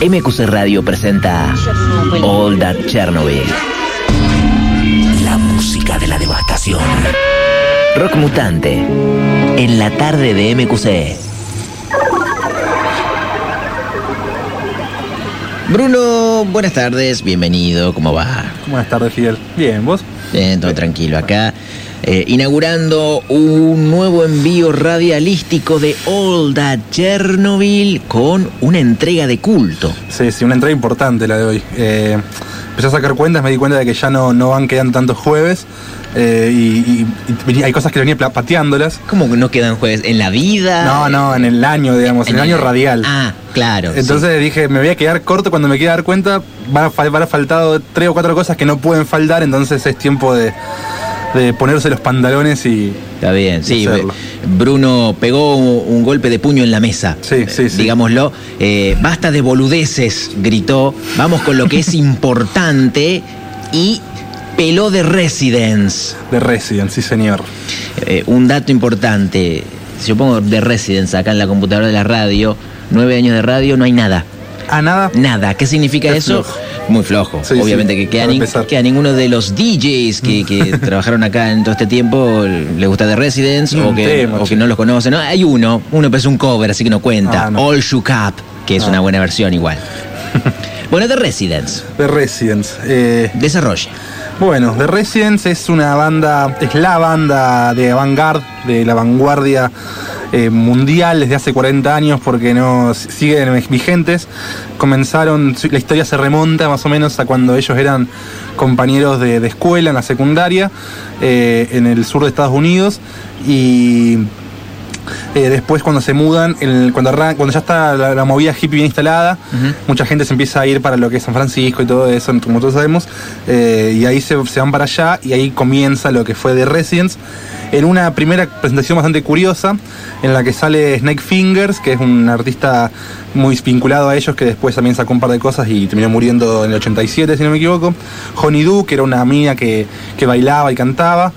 MQC Radio presenta All That Chernobyl. La música de la devastación. Rock mutante. En la tarde de MQC. Bruno, buenas tardes, bienvenido, ¿cómo va? Buenas tardes, Fidel. Bien, ¿vos? Bien, todo tranquilo acá. Eh, inaugurando un nuevo envío radialístico de That Chernobyl con una entrega de culto. Sí, sí, una entrega importante la de hoy. Eh, empecé a sacar cuentas, me di cuenta de que ya no, no van quedando tantos jueves. eh, y, y- y hay cosas que venía pateándolas. ¿Cómo que no quedan jueves? ¿En la vida? No, no, en el año, digamos, en, el año radial. Ah, claro. sí. Entonces dije, me voy a quedar corto cuando me quiera dar cuenta. Van a, van a faltado tres o cuatro cosas que no pueden faltar, entonces es tiempo de, de ponerse los pantalones y. Está bien, sí. hacerlo. Bruno pegó un, un golpe de puño en la mesa. Sí, sí, sí. Digámoslo. Eh, basta de boludeces, gritó. Vamos con lo que es importante y peló de Residence. De Resident, sí, señor. Eh, un dato importante. Si yo pongo de Residence acá en la computadora de la radio, nueve años de radio, no hay nada. Ah, nada. Nada. ¿Qué significa Es eso? flojo. Muy flojo. Sí, Obviamente sí, que, que a nin- que a ninguno de los DJs que, que trabajaron acá en todo este tiempo le gusta The Residence o que, o no los conocen. No, hay uno, uno es un cover, así que no cuenta. Ah, no. All Shook Up, que es Ah. una buena versión igual. bueno, The Residence. De Residence. Eh, Desarrolle. Bueno, The Residents es una banda, es la banda de avant-garde, de la vanguardia eh, mundial desde hace 40 años porque no siguen vigentes. Comenzaron, la historia se remonta más o menos a cuando ellos eran compañeros de, de escuela en la secundaria eh, en el sur de Estados Unidos y eh, después cuando se mudan, el- cuando, arran- cuando ya está la, la movida hippie bien instalada, mucha gente se empieza a ir para lo que es San Francisco y todo eso, como todos sabemos, eh, y ahí se, se van para allá y ahí comienza lo que fue The Residence. En una primera presentación bastante curiosa, en la que sale Snake Fingers, que es un artista muy vinculado a ellos, que después también sacó un par de cosas y terminó muriendo en el 87, si no me equivoco. Honey Do, que era una mina que, que bailaba y cantaba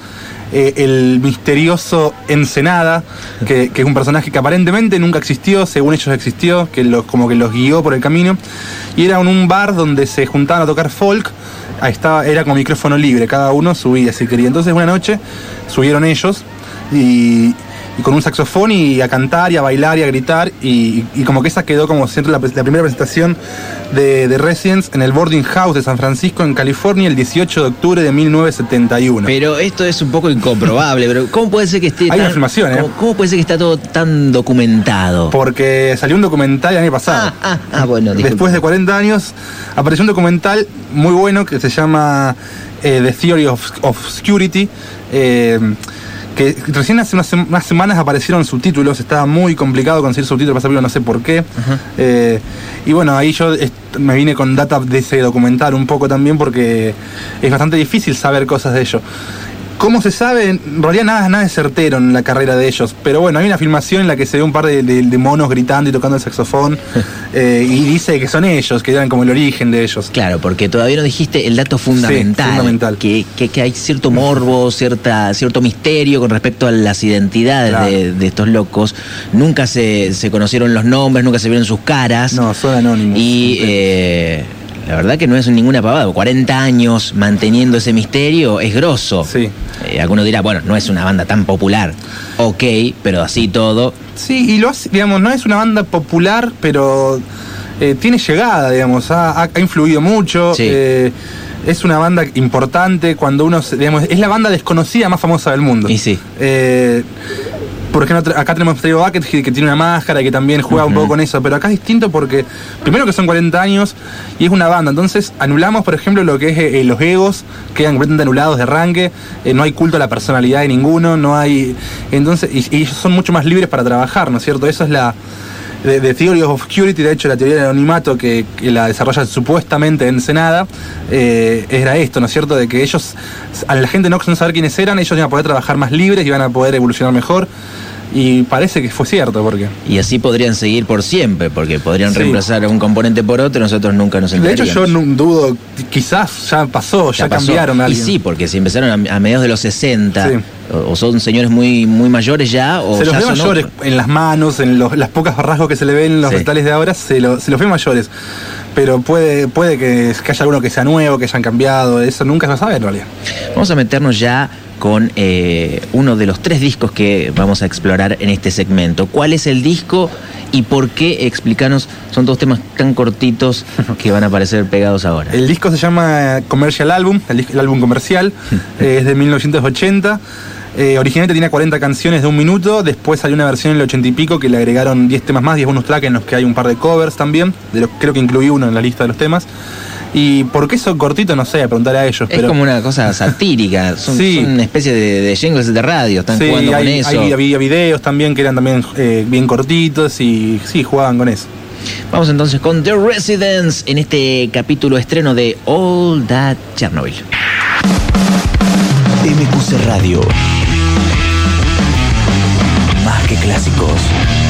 eh, el misterioso Ensenada, que, que es un personaje que aparentemente nunca existió, según ellos existió, que los, como que los guió por el camino, y era en un bar donde se juntaban a tocar folk, estaba, era con micrófono libre, cada uno subía si quería. Entonces una noche subieron ellos y, y con un saxofón y a cantar y a bailar y a gritar y, y como que esa quedó como siempre la, la primera presentación de, de Residence en el Boarding House de San Francisco en California el 18 de octubre de 1971. Pero esto es un poco incomprobable, pero ¿cómo puede ser que esté Hay tan- una ¿eh? ¿cómo, cómo puede ser que está todo tan documentado? Porque salió un documental el año pasado. Ah, ah, ah, bueno. Después de 40 años apareció un documental muy bueno que se llama eh, The Theory of, of Security. eh, que recién hace unas, sem- unas semanas aparecieron subtítulos, estaba muy complicado conseguir subtítulos para esa no sé por qué. Eh, y bueno, ahí yo me vine con data de ese documental un poco también porque es bastante difícil saber cosas de ello. ¿Cómo se sabe? En realidad nada, nada es certero en la carrera de ellos. Pero bueno, hay una filmación en la que se ve un par de, de- de monos gritando y tocando el saxofón. eh, y dice que son ellos, que eran como el origen de ellos. Claro, porque todavía no dijiste el dato fundamental. fundamental. Que, que- que hay cierto morbo, cierta, cierto misterio con respecto a las identidades Claro. de, de estos locos. Nunca se, se conocieron los nombres, nunca se vieron sus caras. No, son anónimos. Y eh, la verdad que no es ninguna pavada. 40 años manteniendo ese misterio es grosso. Sí. Eh, alguno dirá, bueno, no es una banda tan popular. Ok, pero así todo. Sí, y lo hace, digamos, no es una banda popular, pero eh, tiene llegada, digamos, ha, influido mucho. Sí. eh, es una banda importante cuando uno, digamos, es la banda desconocida más famosa del mundo. Y sí. Eh, por ejemplo, acá tenemos Stereo Bucket que, tiene una máscara y que también juega un poco con eso, pero acá es distinto porque primero que son 40 años y es una banda, entonces anulamos, por ejemplo, lo que es eh, los egos, quedan completamente anulados de arranque, eh, no hay culto a la personalidad de ninguno, no hay... Entonces, y, y ellos son mucho más libres para trabajar, ¿no es cierto? Eso es la... de, de Theory of Obscurity, de hecho la teoría del anonimato que, que la desarrolla supuestamente Ensenada, eh, era esto, ¿no es cierto? De que ellos, a la gente no saber quiénes eran, ellos iban a poder trabajar más libres y iban a poder evolucionar mejor. Y parece que fue cierto, porque... Y así podrían seguir por siempre, porque podrían Sí. reemplazar un componente por otro nosotros nunca nos De hecho enteraríamos. yo no dudo, quizás ya pasó, ya, pasó. cambiaron a Y sí, porque si empezaron a, a mediados de los 60, Sí. o, o son señores muy, muy mayores ya, o se los ya ve son mayores otros. en las manos, en los- las pocas rasgos que se le ven en los Sí. retales de ahora, se, lo- se los ve mayores. Pero puede, puede que, que haya alguno que sea nuevo, que hayan cambiado, eso nunca se sabe en realidad. Vamos a meternos ya con eh, uno de los tres discos que vamos a explorar en este segmento. ¿Cuál es el disco y por qué? Explícanos, son dos temas tan cortitos que van a aparecer pegados ahora. El disco se llama Commercial Album, el, álbum comercial, es de 1980. Eh, originalmente tenía 40 canciones de un minuto, después salió una versión en el 80 y pico que le agregaron 10 temas más, 10 bonus tracks en los que hay un par de covers también, de los, creo que incluí uno en la lista de los temas. Y por qué son cortitos, no sé, preguntar a ellos. Es pero como una cosa satírica, son, Sí. son una especie de, de jingles de radio, están Sí, jugando con hay, eso. hay- había videos también que eran también eh, bien cortitos y sí, jugaban con eso. Vamos entonces con The Residents en este capítulo estreno de All That Chernobyl. MQC Radio. Clásicos.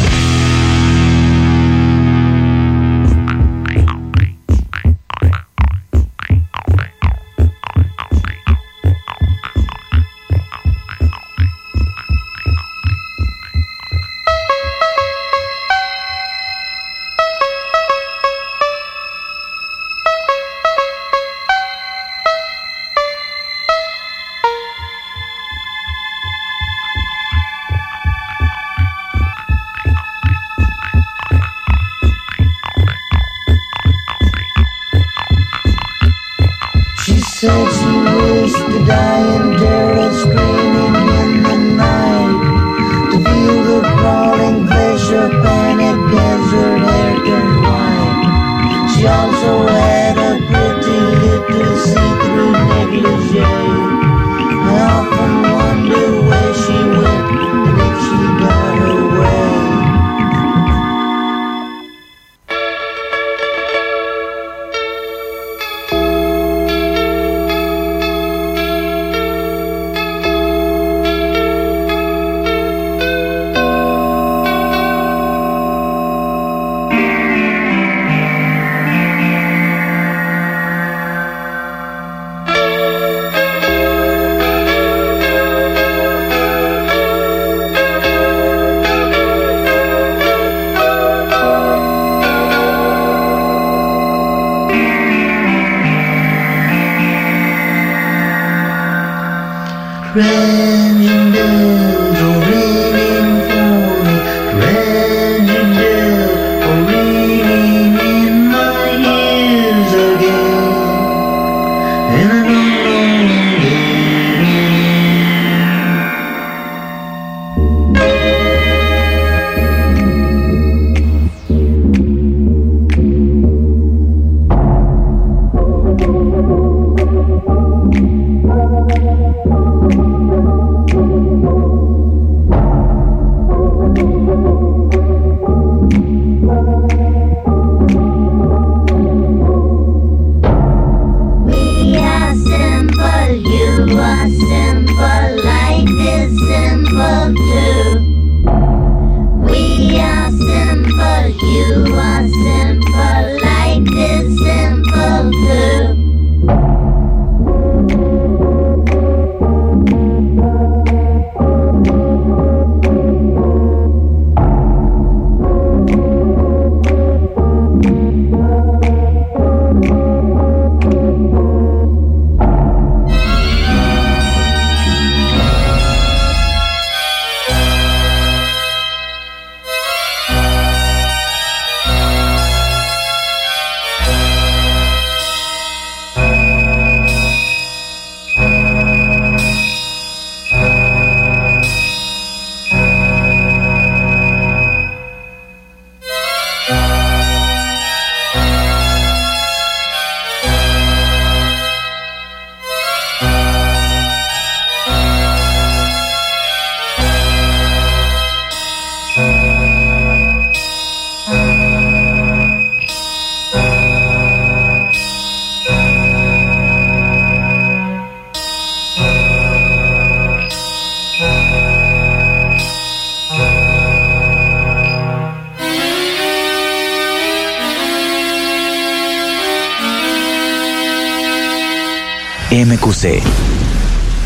MQC.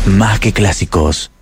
Más que clásicos.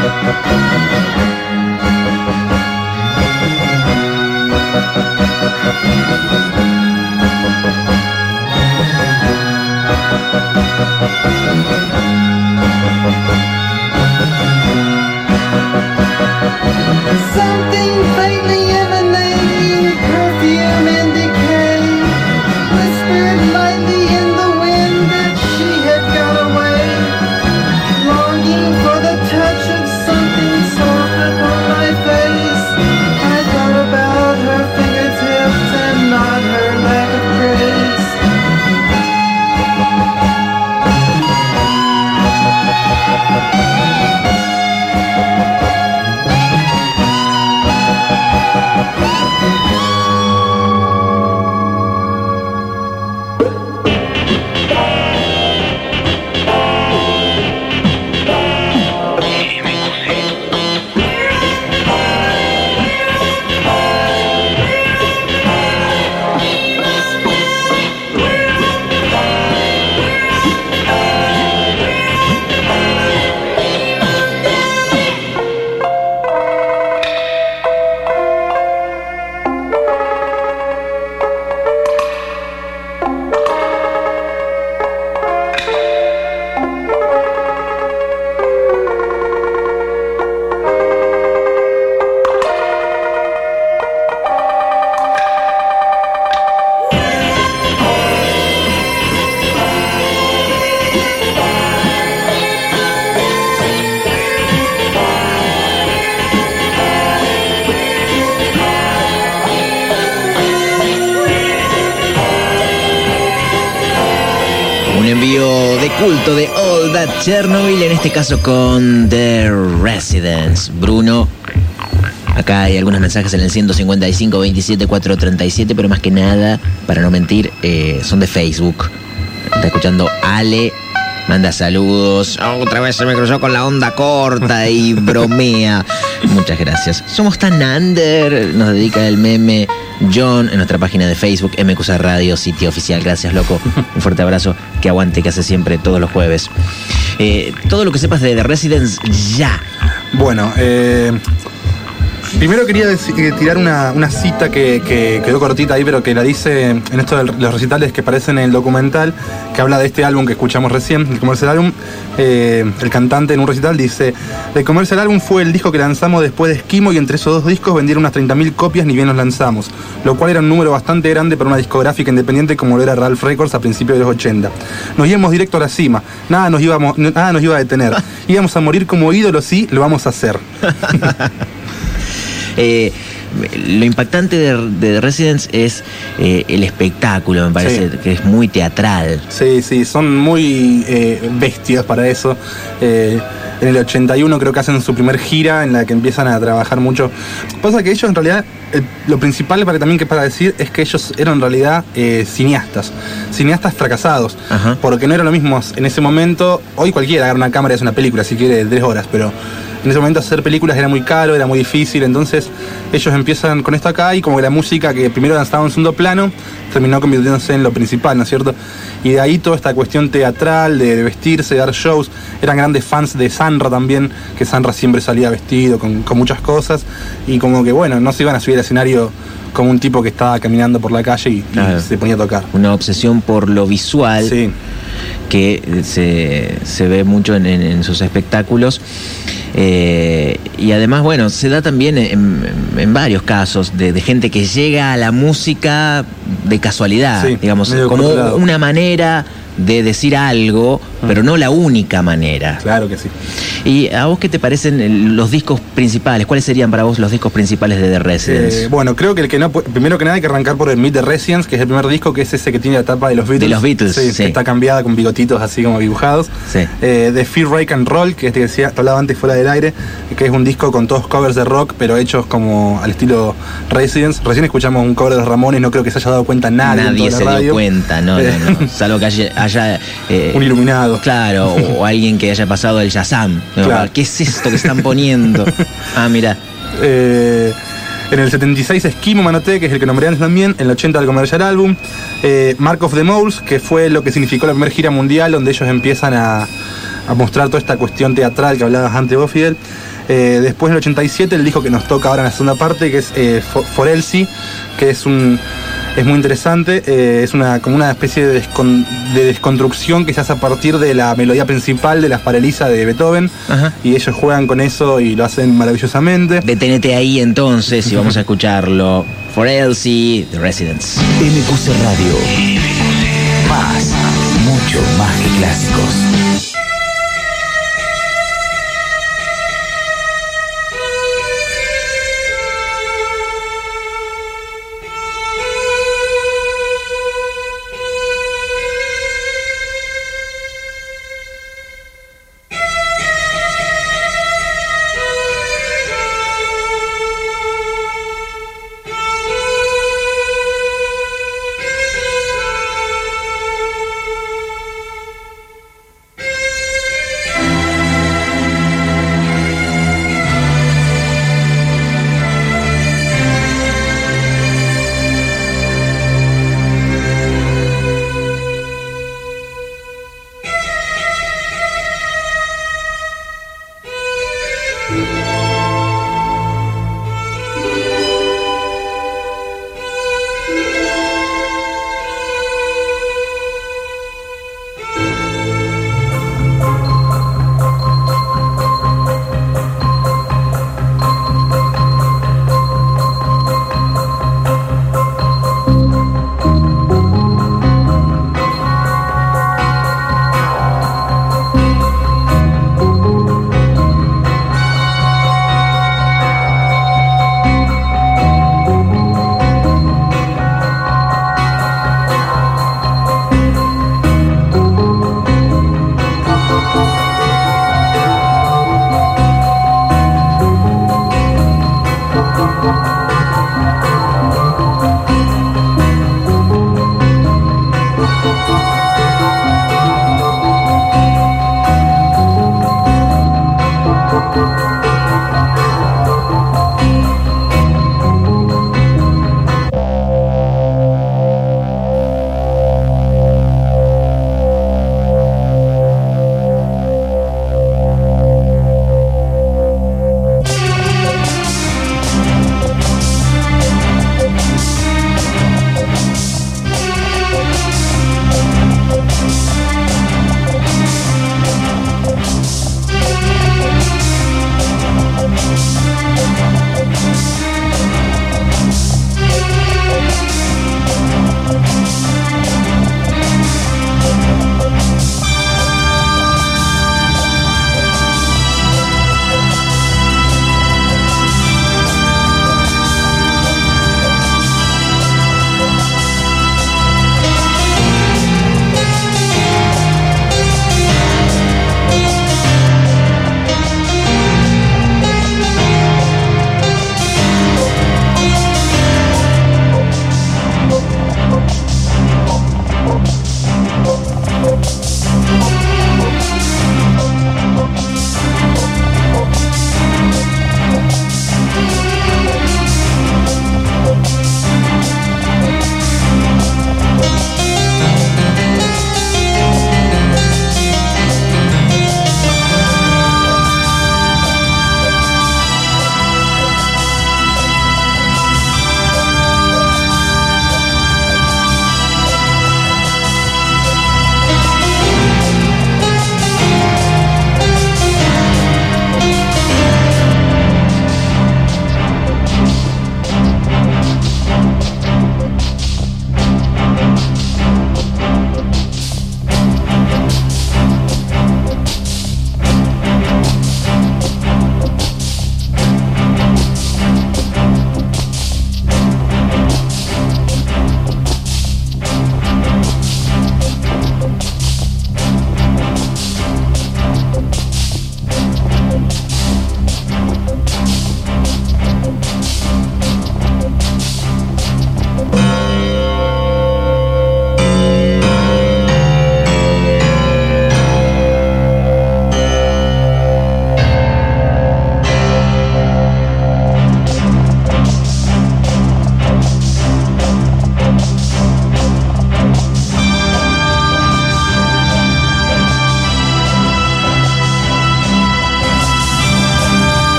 Música Chernobyl, en este caso con The Residents. Bruno, acá hay algunos mensajes en el 155 27 437, pero más que nada, para no mentir, eh, son de Facebook. Está escuchando Ale, manda saludos. Otra vez se me cruzó con la onda corta y bromea. Muchas gracias. Somos tan under, nos dedica el meme John en nuestra página de Facebook, MQC Radio, sitio oficial. Gracias, loco. Un fuerte abrazo. Que aguante, que hace siempre todos los jueves. Eh, todo lo que sepas de The Residence, ya. Bueno, eh, primero quería eh, tirar una, una cita que, que quedó cortita ahí, pero que la dice en esto de los recitales que aparecen en el documental, que habla de este álbum que escuchamos recién, el comercial álbum. eh, el cantante en un recital dice: El comercial álbum fue el disco que lanzamos después de Esquimo y entre esos dos discos vendieron unas 30.000 copias ni bien los lanzamos, lo cual era un número bastante grande para una discográfica independiente como lo era Ralph Records a principios de los 80. Nos íbamos directo a la cima, nada nos, íbamos, nada nos iba a detener. Íbamos a morir como ídolos, sí, lo vamos a hacer. Eh, lo impactante de, de Residence es eh, el espectáculo, me parece Sí. que es muy teatral. Sí, sí, son muy eh, bestias para eso. Eh, en el 81 creo que hacen su primer gira en la que empiezan a trabajar mucho. Pasa que ellos en realidad, lo principal para, también que para decir es que ellos eran en realidad eh, cineastas, cineastas fracasados, Ajá. porque no era lo mismo en ese momento, hoy cualquiera agarra una cámara y hace una película, si quiere, de tres horas, pero En ese momento hacer películas era muy caro, era muy difícil, entonces ellos empiezan con esto acá y como que la música que primero estaba en segundo plano, terminó convirtiéndose en lo principal, ¿no es cierto? Y de ahí toda esta cuestión teatral, de, de vestirse, de dar shows, eran grandes fans de Sanra también, que Sanra siempre salía vestido con, con muchas cosas, y como que bueno, no se iban a subir al escenario como un tipo que estaba caminando por la calle y, se ponía a tocar. Una obsesión por lo visual Sí. que se, se ve mucho en, en- en sus espectáculos. Eh, y además, bueno, se da también en, varios casos de, de gente que llega a la música de casualidad, Sí, digamos, como controlado. una manera de decir algo, pero no la única manera. Claro que sí. ¿Y a vos qué te parecen los discos principales? ¿Cuáles serían para vos los discos principales de The Residence? Eh, bueno, creo que el que no primero que nada hay que arrancar por el Meet the Residence, que es el primer disco, que es ese que tiene la tapa de los Beatles. De los Beatles, Sí, sí. que está cambiada con bigotitos así como dibujados. Sí. Eh, de Fear Break and Roll, que es el que decía, hablaba antes fuera del aire, que es un disco con todos covers de rock, pero hechos como al estilo Residence. Recién escuchamos un cover de los Ramones, no creo que se haya dado cuenta nadie. en Nadie toda la se dio radio. cuenta, no, Eh, no, no. Salvo que haya, haya, eh, Un iluminado. Claro, o, o alguien que haya pasado el Shazam. No, Claro. ¿Qué es esto que están poniendo? Ah, mira. Eh, en el 76 Esquimo Manoté, que es el que nombré antes también. En el 80 el Commercial Album. Mark of the Moles, que fue lo que significó la primera gira mundial, donde ellos empiezan a, a mostrar toda esta cuestión teatral que hablabas antes vos, Fidel. Eh, después en el 87 el disco que nos toca ahora en la segunda parte, que es eh, For, For Elsie, que es un es muy interesante, eh, es una como una especie de, descon- de desconstrucción que se hace a partir de la melodía principal de las Paralisas de Beethoven Ajá. y ellos juegan con eso y lo hacen maravillosamente. Detenete ahí entonces y vamos a escucharlo. For Elsie, The Residents. MQC Radio. Más, mucho más que clásicos.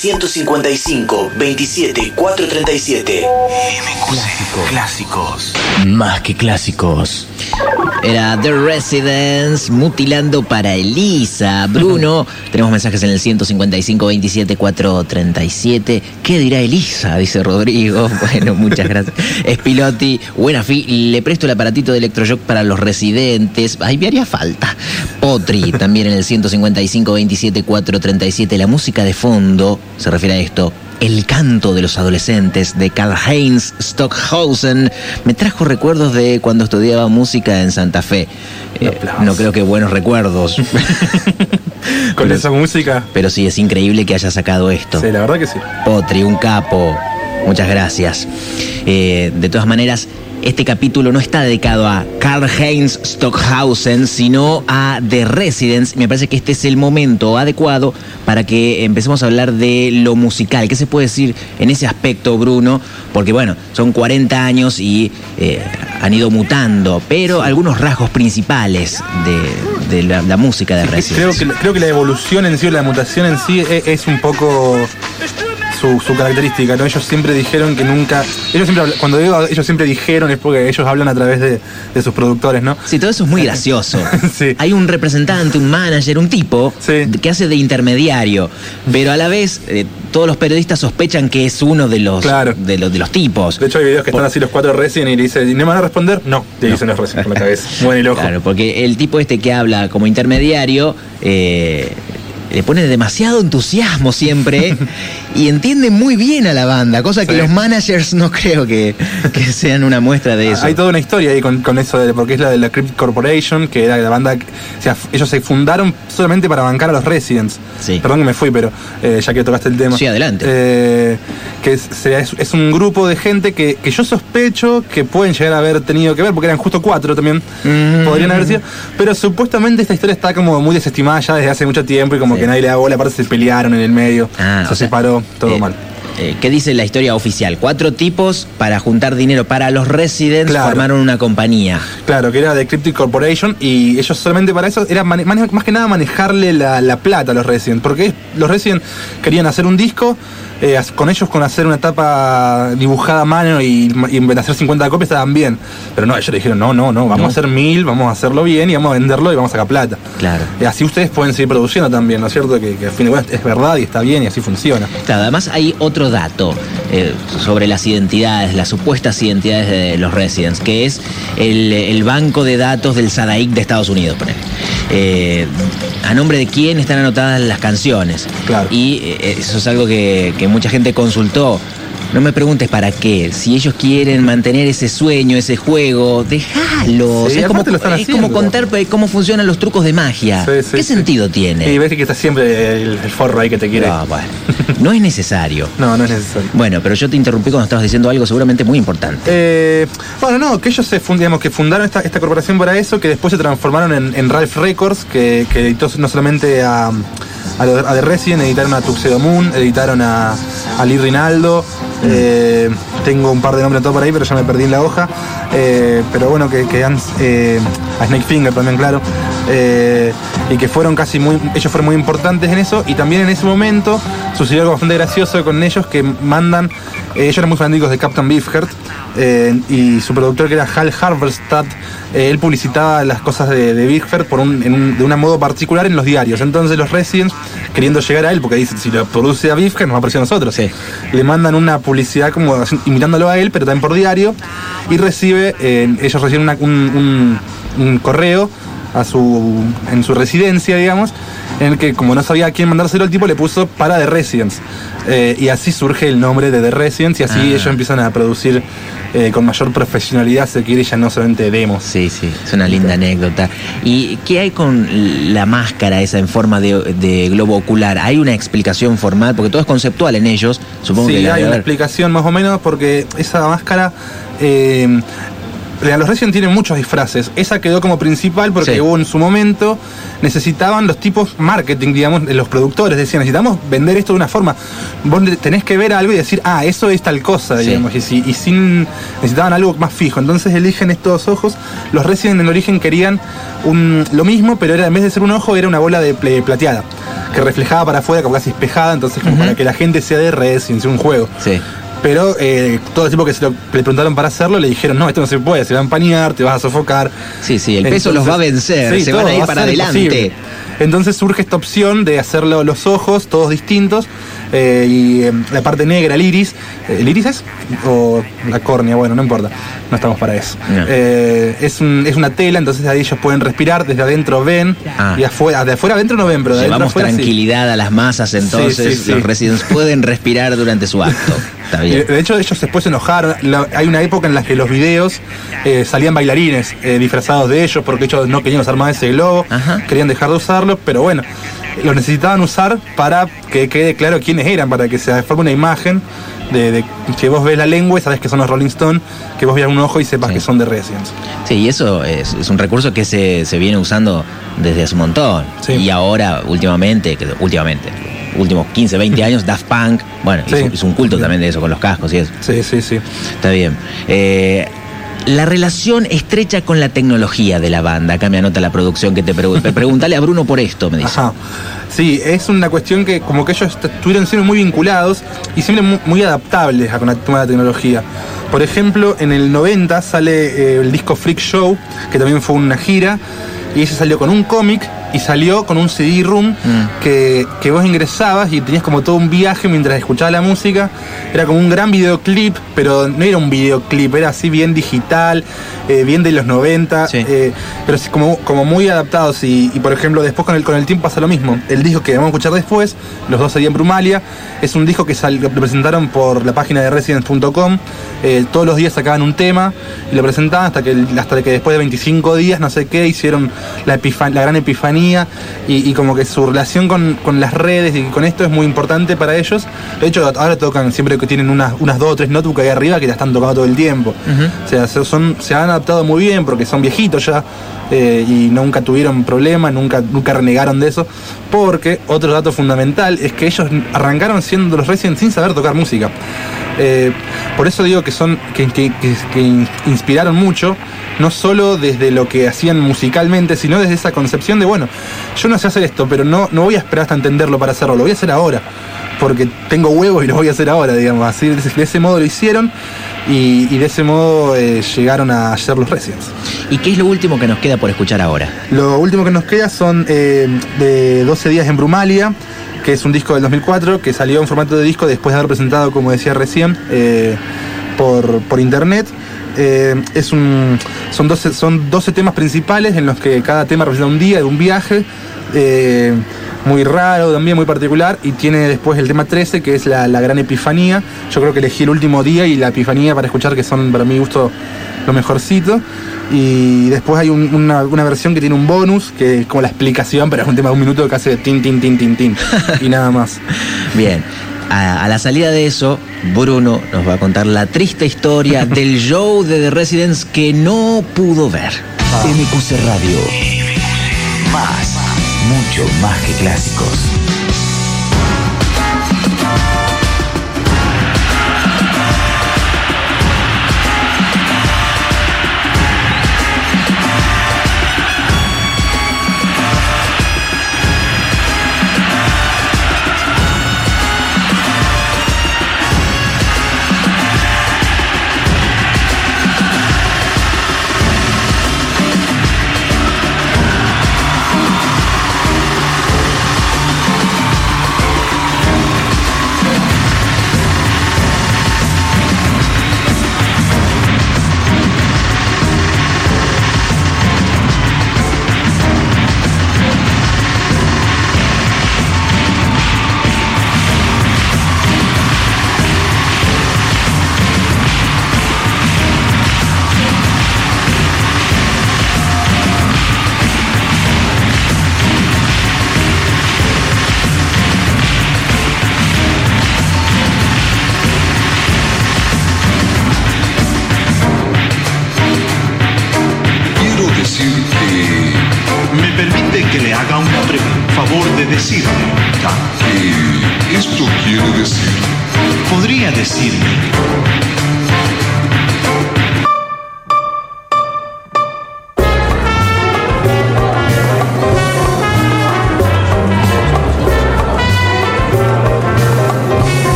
155 27 437. Clásicos. Clásicos. Más que clásicos. Era The Residence, mutilando para Elisa. Bruno, tenemos mensajes en el 155 27 437. ¿Qué dirá Elisa? Dice Rodrigo. Bueno, muchas gracias. Espilotti, buena fi, le presto el aparatito de electroshock para los residentes. Ay, me haría falta. Potri, también en el 155 27 437. La música de fondo se refiere a esto. El canto de los adolescentes de Karl-Heinz Stockhausen me trajo recuerdos de cuando estudiaba música en Santa Fe. Eh, no creo que buenos recuerdos. Con Pero- esa música. Pero sí, es increíble que haya sacado esto. Sí, la verdad que sí. Potri, un capo. Muchas gracias. Eh, de todas maneras, este capítulo no está dedicado a Karl-Heinz Stockhausen, sino a The Residence. Me parece que este es el momento adecuado para que empecemos a hablar de lo musical. ¿Qué se puede decir en ese aspecto, Bruno? Porque, bueno, son 40 años y eh, han ido mutando, pero algunos rasgos principales de, de la, la música de Creo Residence. que, creo que la evolución en sí, o la mutación en sí, es, es un poco su, su característica, ¿no? Ellos siempre dijeron que nunca. Ellos siempre cuando digo ellos siempre dijeron es porque ellos hablan a través de, de sus productores, ¿no? Sí, todo eso es muy gracioso. Sí. Hay un representante, un manager, un tipo Sí. que hace de intermediario, pero a la vez eh, todos los periodistas sospechan que es uno de los, Claro. de los, de los tipos. De hecho, hay videos que están así los cuatro recién y le dicen, ¿y no me van a responder? No, te dicen los recién por la cabeza. Mueven el ojo. Claro, porque el tipo este que habla como intermediario eh, le pone demasiado entusiasmo siempre y entiende muy bien a la banda, cosa que Sí. los managers no creo que, que sean una muestra de eso. Hay toda una historia ahí con, con eso, de, porque es la de la Crypt Corporation, que era la banda. que- O sea, ellos se fundaron solamente para bancar a los Residents. Sí. Perdón que me fui, pero eh, ya que tocaste el tema. Sí, adelante. Eh, que es, es- es un grupo de gente que, que yo sospecho que pueden llegar a haber tenido que ver, porque eran justo cuatro también. Mm. Podrían haber sido. Pero supuestamente esta historia está como muy desestimada ya desde hace mucho tiempo y como Sí. Que nadie le da bola, aparte se pelearon en el medio. Ah, se sea, separó, todo eh, mal. eh, ¿Qué dice la historia oficial? Cuatro tipos para juntar dinero para los residents Claro. formaron una compañía. Claro, que era de Cryptic Corporation y ellos solamente para eso era más que nada manejarle la, la plata a los Resident, porque los Resident querían hacer un disco, eh, con ellos con hacer una tapa dibujada a mano y, hacer 50 copias estaban bien, pero no, ellos le dijeron no, no, no, vamos No. a hacer mil, vamos a hacerlo bien y vamos a venderlo y vamos a sacar plata. Claro. Y así ustedes pueden seguir produciendo también, ¿no es cierto? Que, que a fin de cuentas es verdad y está bien y así funciona. Claro, además hay otro dato eh, sobre las identidades, las supuestas identidades de los residents, que es el, el banco de datos del SADAIC de Estados Unidos. ponele. Eh, a nombre de quién están anotadas las canciones. Claro. Y eh, eso es algo que, que mucha gente consultó. No me preguntes para qué. Si ellos quieren mantener ese sueño, ese juego, déjalo. Sí, es como, aparte lo están es como haciendo. contar pues, cómo funcionan los trucos de magia. Sí, sí, ¿Qué sentido tiene? Y ves que está siempre el, el forro ahí que te quiere. Ah, bueno. No es necesario. No, no es necesario. Bueno, pero yo te interrumpí cuando estabas diciendo algo seguramente muy importante. Eh, bueno, no, que ellos se fund- digamos, que fundaron esta, esta corporación para eso, que después se transformaron en, en Ralph Records, que, que editó no solamente a, a The Resident, editaron a Tuxedo Moon, editaron a, a Lee Rinaldo. Eh, tengo un par de nombres todo por ahí, pero ya me perdí en la hoja. Eh, pero bueno, que, que han. eh, a Snake Finger también, claro. Y que fueron casi muy. Ellos fueron muy importantes en eso. Y también en ese momento sucedió algo bastante gracioso con ellos que mandan. ellos eran muy fanáticos de Captain Beefheart. y su productor, que era Hal Harverstadt, eh, él publicitaba las cosas de, de Beefheart por un, en un- de un modo particular en los diarios. Entonces los Residents, queriendo llegar a él, porque dicen, si lo produce a Beefheart, nos va a aparecer a nosotros. Sí. Le mandan una publicidad como imitándolo a él, pero también por diario. Y recibe, eh, ellos reciben una- un, un- un correo a su, en su residencia, digamos, en el que como no sabía a quién mandárselo, el tipo le puso para The Residents. Eh, y así surge el nombre de The Residents y así Ah. ellos empiezan a producir eh, con mayor profesionalidad, se quiere, ya no solamente demos. Sí, sí, es una linda anécdota. ¿Y qué hay con la máscara esa en forma de, de globo ocular? ¿Hay una explicación formal? Porque todo es conceptual en ellos, supongo que Sí, la hay una explicación más o menos porque esa máscara. eh, los Resident tienen muchos disfraces. Esa quedó como principal porque Sí. hubo en su momento necesitaban los tipos marketing, digamos, de los productores. Decían, necesitamos vender esto de una forma. Vos tenés que ver algo y decir, ah, eso es tal cosa, Sí. digamos. Y, si- y sin. necesitaban algo más fijo. Entonces eligen estos ojos. Los Resident en el origen querían un, lo mismo, pero era en vez de ser un ojo, era una bola de ple- plateada. que reflejaba para afuera, como casi espejada, entonces como para que la gente sea de Resident, un juego. Sí. Pero eh, todo el tiempo que se lo, le preguntaron para hacerlo le dijeron, no, esto no se puede, se va a empañar, te vas a sofocar. Sí, sí, el peso los va a vencer, se van a ir va para adelante. imposible. Entonces surge esta opción de hacerlo los ojos, todos distintos, eh, y eh, la parte negra, el iris. eh, ¿El iris es? O la córnea, bueno, no importa, no estamos para eso. No. Eh, es, un- es una tela, entonces ahí ellos pueden respirar, desde adentro ven, Ah. y afuera, de afuera adentro no ven, pero de adentro Llevamos afuera sí. tranquilidad a las masas, entonces sí, sí. los residents pueden respirar durante su acto. Está bien. De hecho, ellos después se enojaron. La- hay una época en la que los videos eh, salían bailarines eh, disfrazados de ellos porque ellos no querían usar más ese globo, Ajá. querían dejar de usarlo, pero bueno, lo necesitaban usar para que quede claro quiénes eran, para que se forme una imagen de, de que vos ves la lengua y sabes que son los Rolling Stones, que vos veas un ojo y sepas Sí. que son de Residents. Sí, y eso es, es un recurso que se, se viene usando desde hace un montón. Sí. Y ahora, últimamente, que últimamente, últimos 15, 20 años, Daft Punk, bueno, Sí. hizo un culto también de eso con los cascos y eso. Sí, sí, sí. Está bien. Eh, la relación estrecha con la tecnología de la banda, acá me anota la producción que te pregunta. Pregúntale a Bruno por esto, me dice. Ajá. Sí, es una cuestión que como que ellos est- estuvieron siempre muy vinculados y siempre mu- muy, adaptables a con el tema de la tecnología. Por ejemplo, en el 90 sale eh, el disco Freak Show, que también fue una gira, y ese salió con un cómic y salió con un CD room Mm. que, que vos ingresabas y tenías como todo un viaje mientras escuchabas la música. Era como un gran videoclip, pero no era un videoclip, era así bien digital, eh, bien de los 90, Sí. eh, pero sí como, como muy adaptados. Y, y, por ejemplo, después con el, con el tiempo pasa lo mismo. El disco que vamos a escuchar después, Los dos serían Brumalia, es un disco que sal- lo presentaron por la página de residence.com. eh, todos los días sacaban un tema y lo presentaban hasta que, hasta que después de 25 días, no sé qué, hicieron la, epifan- la gran epifanía y, y como que su relación con, con las redes y con esto es muy importante para ellos. De hecho, ahora tocan siempre que tienen unas, unas dos o tres notebooks ahí arriba que la están tocando todo el tiempo. O sea, se, son, se han adaptado muy bien porque son viejitos ya eh, y nunca tuvieron problemas, nunca, nunca renegaron de eso. Porque otro dato fundamental es que ellos arrancaron siendo los Resident sin saber tocar música. Eh, por eso digo que son que, que- inspiraron mucho, no solo desde lo que hacían musicalmente, sino desde esa concepción de, bueno, yo no sé hacer esto, pero no, no voy a esperar hasta entenderlo para hacerlo, lo voy a hacer ahora, porque tengo huevos y lo voy a hacer ahora, digamos. Así, de ese modo lo hicieron y, y de ese modo eh, llegaron a ser los Residents. ¿Y qué es lo último que nos queda por escuchar ahora? Lo último que nos queda son eh, de 12 días en Brumalia, que es un disco del 2004 que salió en formato de disco después de haber presentado, como decía recién, eh, por, por internet. Eh, es un, son, 12, son 12 temas principales en los que cada tema representa un día de un viaje. eh, muy raro, también muy particular, y tiene después el tema 13, que es la, la gran epifanía. Yo creo que elegí el último día y la epifanía para escuchar, que son para mi gusto lo mejorcito. Y después hay un- una, una versión que tiene un bonus, que es como la explicación, pero es un tema de un minuto que hace tin, tin, tin, tin, tin. y nada más. Bien. A, a la salida de eso, Bruno nos va a contar la triste historia del show de The Residents que no pudo ver. MQC Radio. Más, mucho más que clásicos.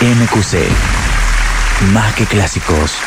MQC. Más que clásicos.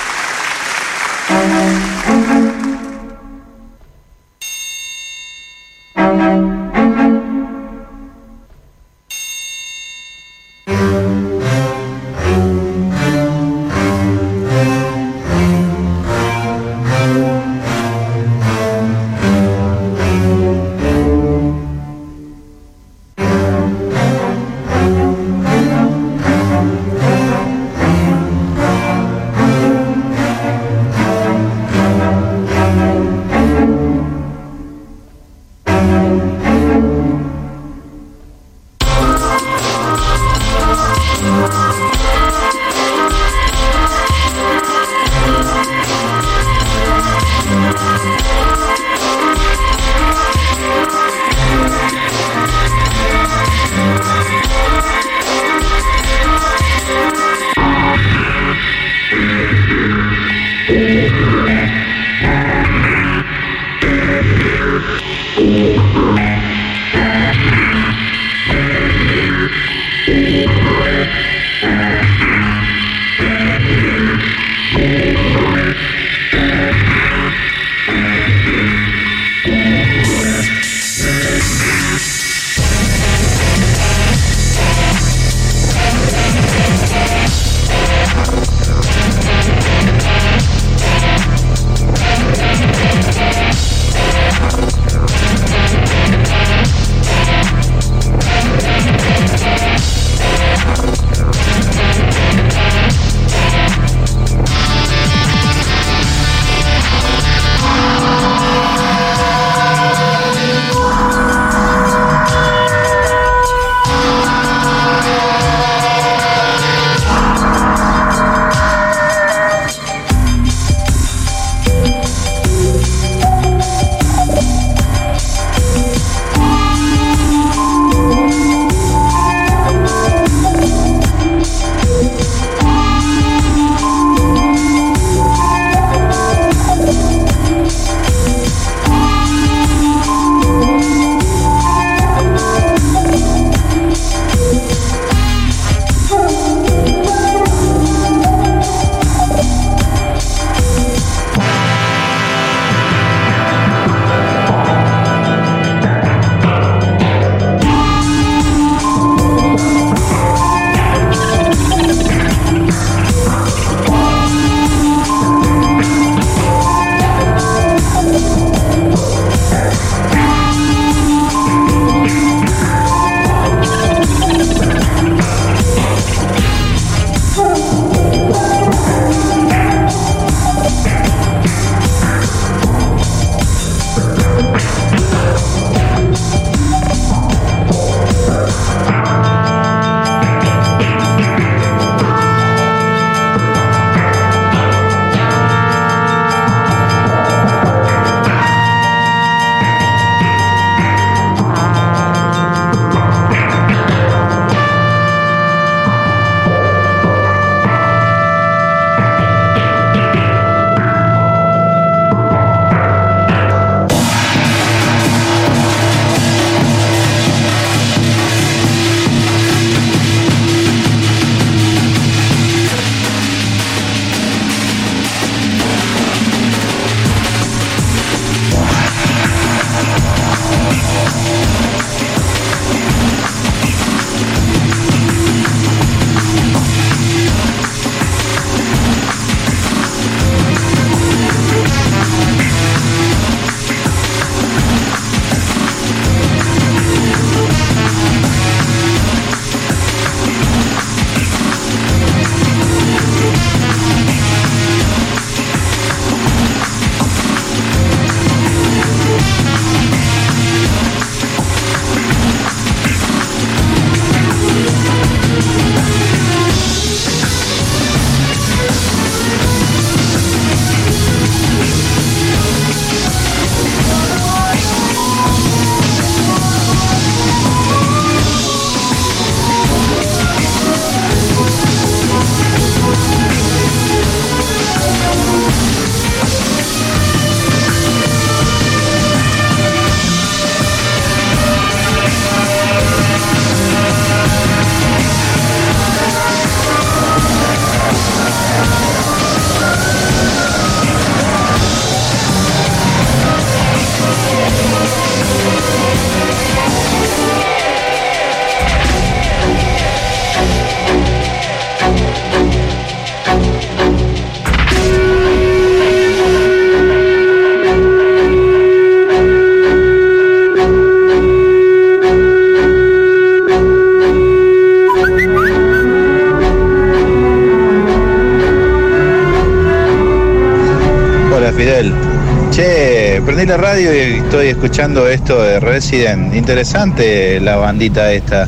Escuchando esto de Resident. Interesante la bandita esta.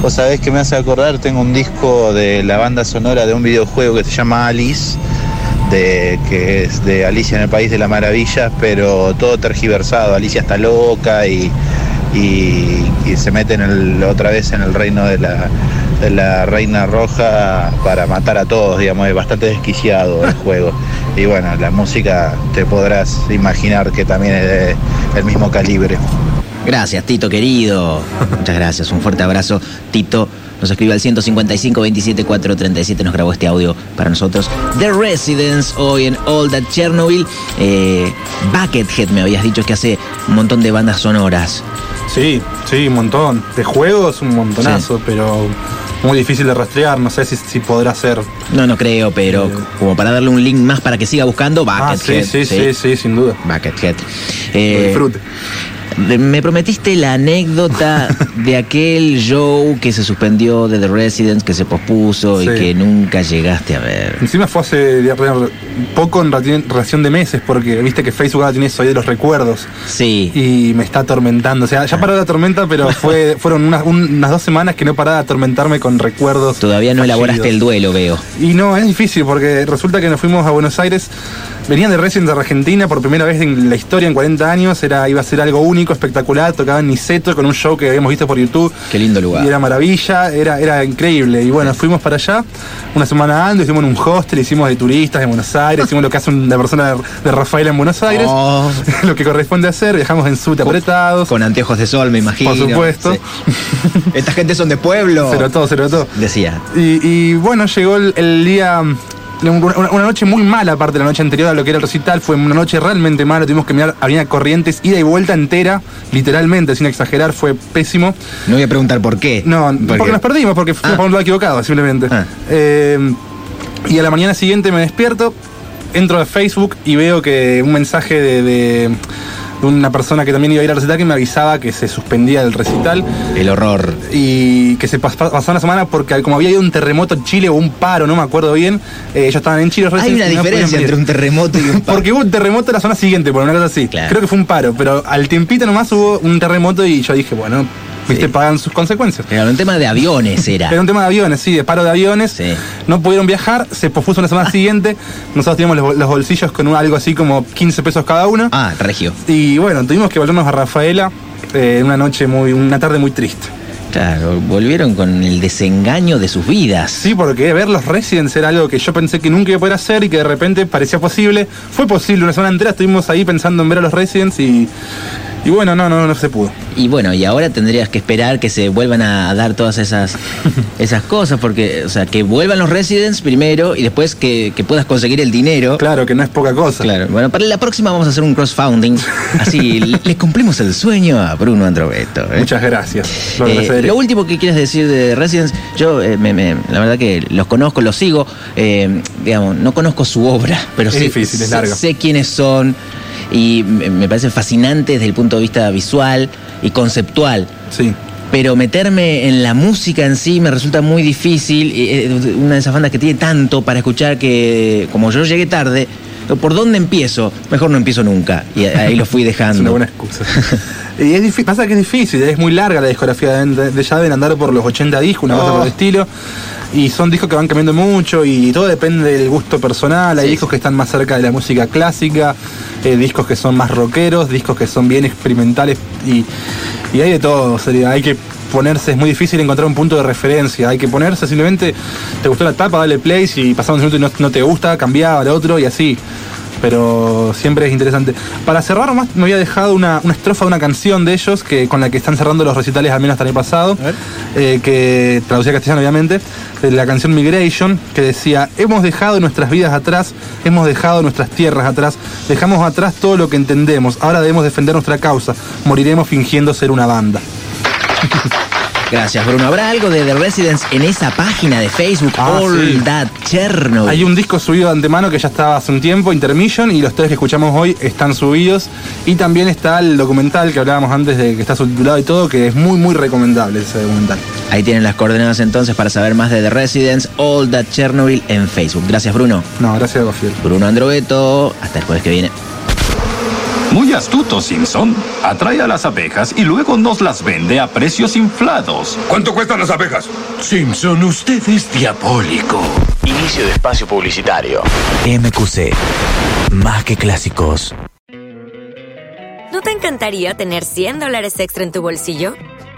Vos sabés que me hace acordar, tengo un disco de la banda sonora de un videojuego que se llama Alice, de, que es de Alicia en el País de las Maravillas, pero todo tergiversado. Alicia está loca y, y- se mete en el- otra vez en el reino de la, de la Reina Roja para matar a todos, digamos, es bastante desquiciado el juego. Y bueno, la música te podrás imaginar que también es de- del mismo calibre. Gracias, Tito querido. Muchas gracias. Un fuerte abrazo, Tito. Nos escribe al 155 27 437. Nos grabó este audio para nosotros. The Residence, hoy en All That Chernobyl. Eh, Buckethead, me habías dicho que hace un montón de bandas sonoras. Sí, sí, un montón. De juegos, un montonazo, pero muy difícil de rastrear. No sé si, si podrá ser. No, no creo, pero como para darle un link más para que siga buscando, Ah, sí, Buckethead. sí, sí, sí, sin duda. Buckethead. Eh, disfrute. Me prometiste la anécdota de aquel show que se suspendió de The Residence, que se pospuso y que nunca llegaste a ver. Encima fue hace poco en relación de meses, porque viste que Facebook ahora tiene eso de los recuerdos. Sí. Y me está atormentando. O sea, ya paró la tormenta, pero fue, fueron unas, un- unas dos semanas que no paraba de atormentarme con recuerdos. Todavía no elaboraste el duelo, veo. Y no, es difícil porque resulta que nos fuimos a Buenos Aires. Venían de Resident de Argentina por primera vez en la historia en 40 años. Era, iba a ser algo único, espectacular. Tocaban Niceto con un show que habíamos visto por YouTube. Qué lindo lugar. Y era maravilla, era, era increíble. Y bueno, fuimos para allá una semana antes, hicimos en un hostel, hicimos de turistas en Buenos Aires, hicimos lo que hace una persona de, Rafaela en Buenos Aires. Oh. lo que corresponde hacer, viajamos en sute apretados. Con anteojos de sol, me imagino. Por supuesto. Sí. Esta gente son de pueblo. Se notó, se notó. Decía. Y, y bueno, llegó el, el día. Una, una noche muy mala, aparte de la noche anterior a lo que era el recital. Fue una noche realmente mala. Tuvimos que mirar Avenida Corrientes, ida y vuelta entera, literalmente, sin exagerar. Fue pésimo. No voy a preguntar por qué. No, ¿Por porque qué? nos perdimos, porque fuimos Ah. por un lado equivocado, simplemente. Ah. Eh, y a la mañana siguiente me despierto, entro a Facebook y veo que un mensaje de, de- de una persona que también iba a ir al recital que me avisaba que se suspendía el recital El horror. y que se pas- pas- pasó una semana porque como había ido un terremoto en Chile o un paro, no me acuerdo bien, eh, ellos estaban en Chile. Hay una no diferencia entre un terremoto y un paro. Porque hubo un terremoto en la zona siguiente, por una cosa así. Claro. Creo que fue un paro, pero al tiempito nomás hubo un terremoto y yo dije, bueno, viste, Sí. pagan sus consecuencias. Era un tema de aviones, era. Era un tema de aviones, sí, de paro de aviones. Sí. No pudieron viajar, se pospuso la semana siguiente. Nosotros teníamos los, los bolsillos con un- algo así como 15 pesos cada uno. Ah, regio. Y bueno, tuvimos que volvernos a Rafaela eh, una noche muy, una tarde muy triste. Claro, volvieron con el desengaño de sus vidas. Sí, porque ver los Residents era algo que yo pensé que nunca iba a poder hacer y que de repente parecía posible. Fue posible, una semana entera estuvimos ahí pensando en ver a los Residents y, y bueno, no, no, no se pudo. Y bueno, y ahora tendrías que esperar que se vuelvan a dar todas esas, esas cosas, porque, o sea, que vuelvan los residents primero y después que, que puedas conseguir el dinero. Claro, que no es poca cosa. Claro, bueno, para la próxima vamos a hacer un crowdfunding. Así le le cumplimos el sueño a Bruno Androvetto. ¿eh? Muchas gracias. Lo Eh, lo último que quieres decir de Residents, yo eh, me- me- la verdad que los conozco, los sigo, digamos, no conozco su obra, pero Es difícil, es sé- larga. sé quiénes son y me, me parece fascinante desde el punto de vista visual y conceptual. Sí. Pero meterme en la música en sí me resulta muy difícil. eh, Una de esas bandas que tiene tanto para escuchar que, como yo llegué tarde, ¿por dónde empiezo? Mejor no empiezo nunca. Y ahí lo fui dejando. Es una buena excusa. y es difícil, pasa que es difícil, es muy larga la discografía de, de ya deben andar por los 80 discos, una cosa Oh. por el estilo. Y son discos que van cambiando mucho y todo depende del gusto personal. Hay Sí, discos que están más cerca de la música clásica, eh, discos que son más rockeros, discos que son bien experimentales y, y hay de todo. sería, hay que ponerse, es muy difícil encontrar un punto de referencia. Hay que ponerse simplemente, te gustó la tapa, dale play, si pasamos un minuto y no, no te gusta, cambiaba al otro y así pero siempre es interesante. Para cerrar más me había dejado una, una estrofa de una canción de ellos que con la que están cerrando los recitales al menos hasta el año pasado, eh, que traducía castellano obviamente, de la canción Migration, que decía, hemos dejado nuestras vidas atrás, hemos dejado nuestras tierras atrás, dejamos atrás todo lo que entendemos, ahora debemos defender nuestra causa, moriremos fingiendo ser una banda. Gracias, Bruno. ¿Habrá algo de The Residents en esa página de Facebook? Ah, All sí. That Chernobyl. Hay un disco subido de antemano que ya estaba hace un tiempo, Intermission, y los tres que escuchamos hoy están subidos. Y también está el documental que hablábamos antes de que está subtitulado y todo, que es muy, muy recomendable ese documental. Ahí tienen las coordenadas entonces para saber más de The Residents, All That Chernobyl en Facebook. Gracias, Bruno. No, gracias a. Bruno Androveto. Hasta el jueves que viene. Muy astuto, Simpson. Atrae a las abejas y luego nos las vende a precios inflados. ¿Cuánto cuestan las abejas? Simpson, usted es diabólico. Inicio de espacio publicitario. MQC. Más que clásicos. ¿No te encantaría tener 100 dólares extra en tu bolsillo?